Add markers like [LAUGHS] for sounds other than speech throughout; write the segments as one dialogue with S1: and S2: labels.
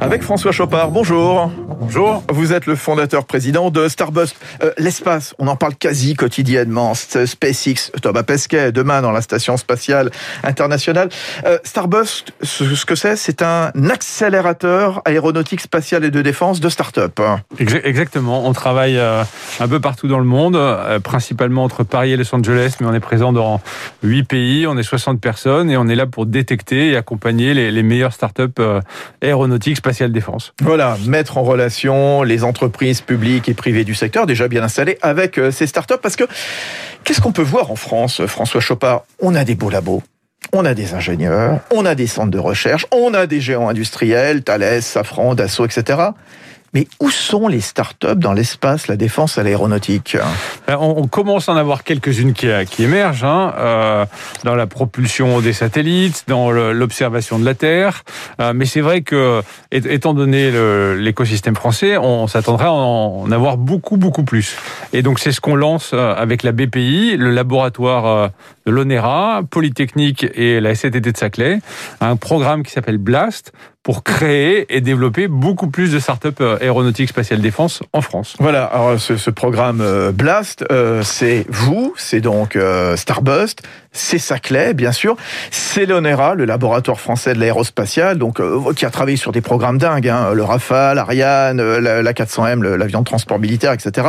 S1: Avec François Chopard, bonjour.
S2: Bonjour.
S1: Vous êtes le fondateur président de Starbust. Euh, L'espace, on en parle quasi quotidiennement. SpaceX, Thomas Pesquet, demain dans la station spatiale internationale. Euh, Starbust, ce, que c'est, c'est un accélérateur aéronautique spatial et de défense de start-up.
S2: Exactement. On travaille euh, un peu partout dans le monde, euh, principalement entre Paris et Los Angeles, mais on est présent dans huit pays. On est 60 personnes et on est là pour détecter et accompagner les, les meilleures start-up euh, aéronautique, spatiale, défense.
S1: Voilà, mettre en relation les entreprises publiques et privées du secteur déjà bien installées avec euh, ces startups. Parce que qu'est-ce qu'on peut voir en France, François Chopard On a des beaux labos. On a des ingénieurs, on a des centres de recherche, on a des géants industriels, Thales, Safran, Dassault, etc. Mais où sont les startups dans l'espace, la défense à l'aéronautique?
S2: On, on, commence à en avoir quelques-unes qui, qui, émergent, hein, euh, dans la propulsion des satellites, dans l'observation de la Terre. Euh, mais c'est vrai que, étant donné l'écosystème français, on s'attendrait à en avoir beaucoup, beaucoup plus. Et donc c'est ce qu'on lance euh, avec la BPI, le laboratoire euh, de l'ONERA, Polytechnique et la SCTT de Saclay, un programme qui s'appelle BLAST pour créer et développer beaucoup plus de startups aéronautiques spatiales défense en France.
S1: Voilà, alors ce, ce programme euh, Blast, euh, c'est vous, c'est donc euh, Starbust, c'est Saclay, bien sûr, c'est l'ONERA, le laboratoire français de l'aérospatial, donc euh, qui a travaillé sur des programmes dingues, hein, le Rafale, Ariane, la, la 400M, l'avion de transport militaire, etc.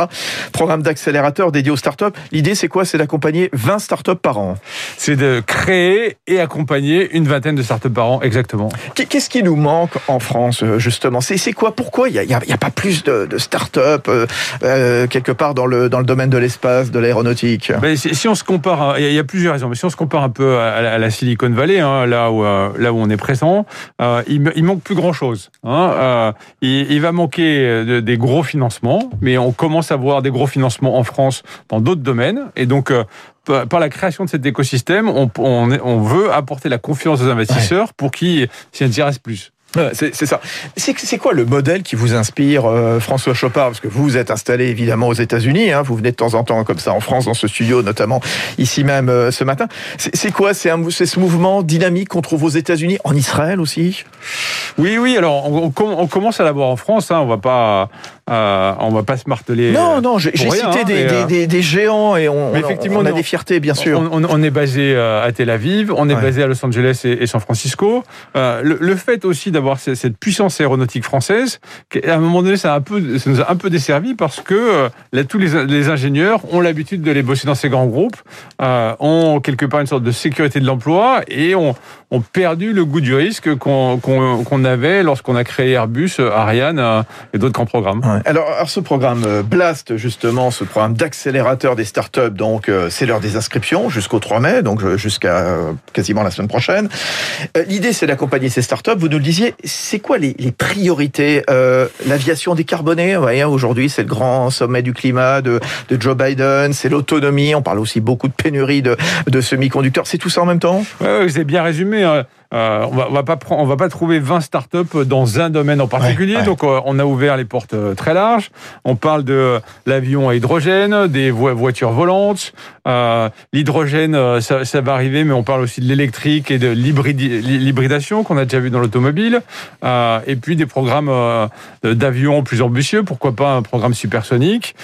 S1: Programme d'accélérateur dédié aux startups. L'idée, c'est quoi? C'est d'accompagner 20 startups par an.
S2: C'est de créer et accompagner une vingtaine de startups par an, exactement.
S1: Qu'est-ce qui nous manque en France, justement C'est quoi Pourquoi il n'y a, pas plus de, de startups euh, euh, quelque part dans le, dans le domaine de l'espace, de l'aéronautique?
S2: Ben, Si on se compare, il y, a plusieurs raisons, mais si on se compare un peu à la, à la Silicon Valley, hein, là, où, euh, là où on est présent, euh, il, il manque plus grand-chose. Hein, euh, il, il, va manquer de, des gros financements, mais on commence à voir des gros financements en France dans d'autres domaines, et donc par la création de cet écosystème, on, on, on veut apporter la confiance aux investisseurs ouais. pour qu'ils s'y intéressent plus.
S1: C'est ça. C'est quoi le modèle qui vous inspire, euh, François Chopard? Parce que vous vous êtes installé évidemment aux États-Unis, hein, vous venez de temps en temps comme ça en France, dans ce studio, notamment ici même euh, ce matin. C'est quoi? C'est ce mouvement dynamique qu'on trouve aux États-Unis, en Israël aussi?
S2: Oui, oui. Alors on, on, commence à l'avoir en France. Hein, on va pas, euh, on va pas se marteler.
S1: Non, non. J'ai cité hein, des, des, des, géants et on, effectivement, on a des fiertés, bien sûr.
S2: On, on est basé à Tel Aviv, on est ouais. basé à Los Angeles et, et San Francisco. Le, le fait aussi d'avoir cette puissance aéronautique française, à un moment donné, ça, nous a un peu desservi parce que là, tous les, ingénieurs ont l'habitude de les bosser dans ces grands groupes, euh, ont quelque part une sorte de sécurité de l'emploi et ont, perdu le goût du risque qu'on qu qu avait lorsqu'on a créé Airbus, Ariane euh, et d'autres grands programmes.
S1: Alors, ce programme euh, Blast, justement, ce programme d'accélérateur des startups, donc euh, c'est l'heure des inscriptions jusqu'au 3 mai, donc jusqu'à quasiment la semaine prochaine. L'idée, c'est d'accompagner ces startups. Vous nous le disiez, c'est quoi les, priorités euh, L'aviation décarbonée, aujourd'hui c'est le grand sommet du climat de, Joe Biden, c'est l'autonomie, on parle aussi beaucoup de pénurie de, semi-conducteurs, c'est tout ça en même temps?
S2: Ouais, Vous avez bien résumé. Hein. Euh, on va, on va pas on va pas trouver 20 startups dans un domaine en particulier. Ouais, ouais. Donc, euh, on a ouvert les portes euh, très larges. On parle de l'avion à hydrogène, des vo voitures volantes. Euh, L'hydrogène, ça, ça, va arriver, mais on parle aussi de l'électrique et de l'hybridation qu'on a déjà vu dans l'automobile. Euh, et puis des programmes d'avions plus ambitieux. Pourquoi pas un programme supersonique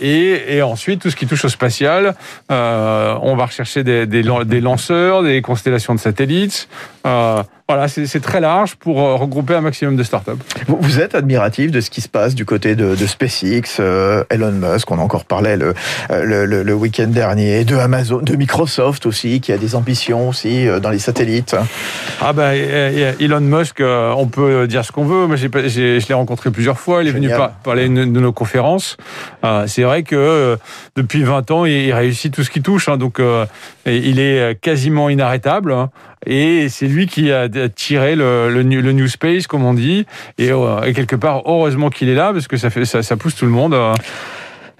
S2: et, et, ensuite tout ce qui touche au spatial. on va rechercher des, des, des lanceurs, des constellations de satellites. Euh, voilà, c'est très large pour euh, regrouper un maximum de startups.
S1: Vous, vous êtes admiratif de ce qui se passe du côté de, de SpaceX, euh, Elon Musk, on en encore parlait le, le, le, le week-end dernier, de Amazon, de Microsoft aussi, qui a des ambitions aussi euh, dans les satellites.
S2: Ah ben, Elon Musk, euh, on peut dire ce qu'on veut. Moi, j ai, j ai, je l'ai rencontré plusieurs fois. Il est Génial. venu par, parler de, nos conférences. Euh, c'est vrai que depuis 20 ans, il, réussit tout ce qui touche. Hein, donc, il est quasiment inarrêtable. Et c'est lui qui a tiré le, le, le, New Space, comme on dit. Et, euh, et quelque part, heureusement qu'il est là, parce que ça, fait, ça, ça pousse tout le monde.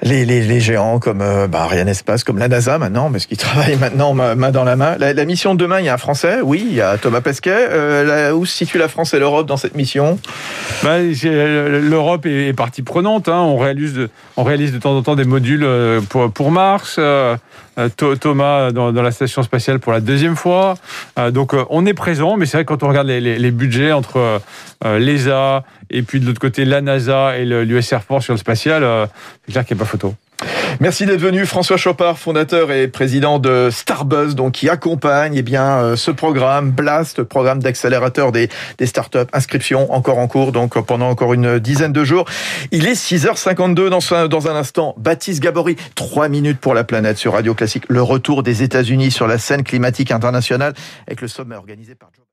S2: Euh,
S1: les, les, les géants comme euh, bah, Ariane Espace, comme la NASA maintenant, mais ce qui travaille [LAUGHS] maintenant main dans la main. La, la, mission de demain, il y a un Français, oui, il y a Thomas Pesquet. Euh, où se situe la France et l'Europe dans cette mission?
S2: Bah, L'Europe est, partie prenante. Hein. On, réalise de, on réalise de temps en temps des modules euh, pour, pour Mars. Euh, Thomas dans, dans, la station spatiale pour la deuxième fois. donc on est présent, mais c'est vrai que quand on regarde les, les budgets entre l'ESA et puis de l'autre côté la NASA et l'US Air Force sur le spatial, c'est clair qu'il n'y a pas photo.
S1: Merci d'être venu, François Chopard, fondateur et président de Starbuzz, donc qui accompagne eh bien euh, ce programme Blast, programme d'accélérateur des, startups. Inscription encore en cours, donc pendant encore une dizaine de jours. Il est 6h52 dans, un, dans un instant. Baptiste Gabory, trois minutes pour la planète sur Radio Classique. Le retour des États-Unis sur la scène climatique internationale avec le sommet organisé par Joe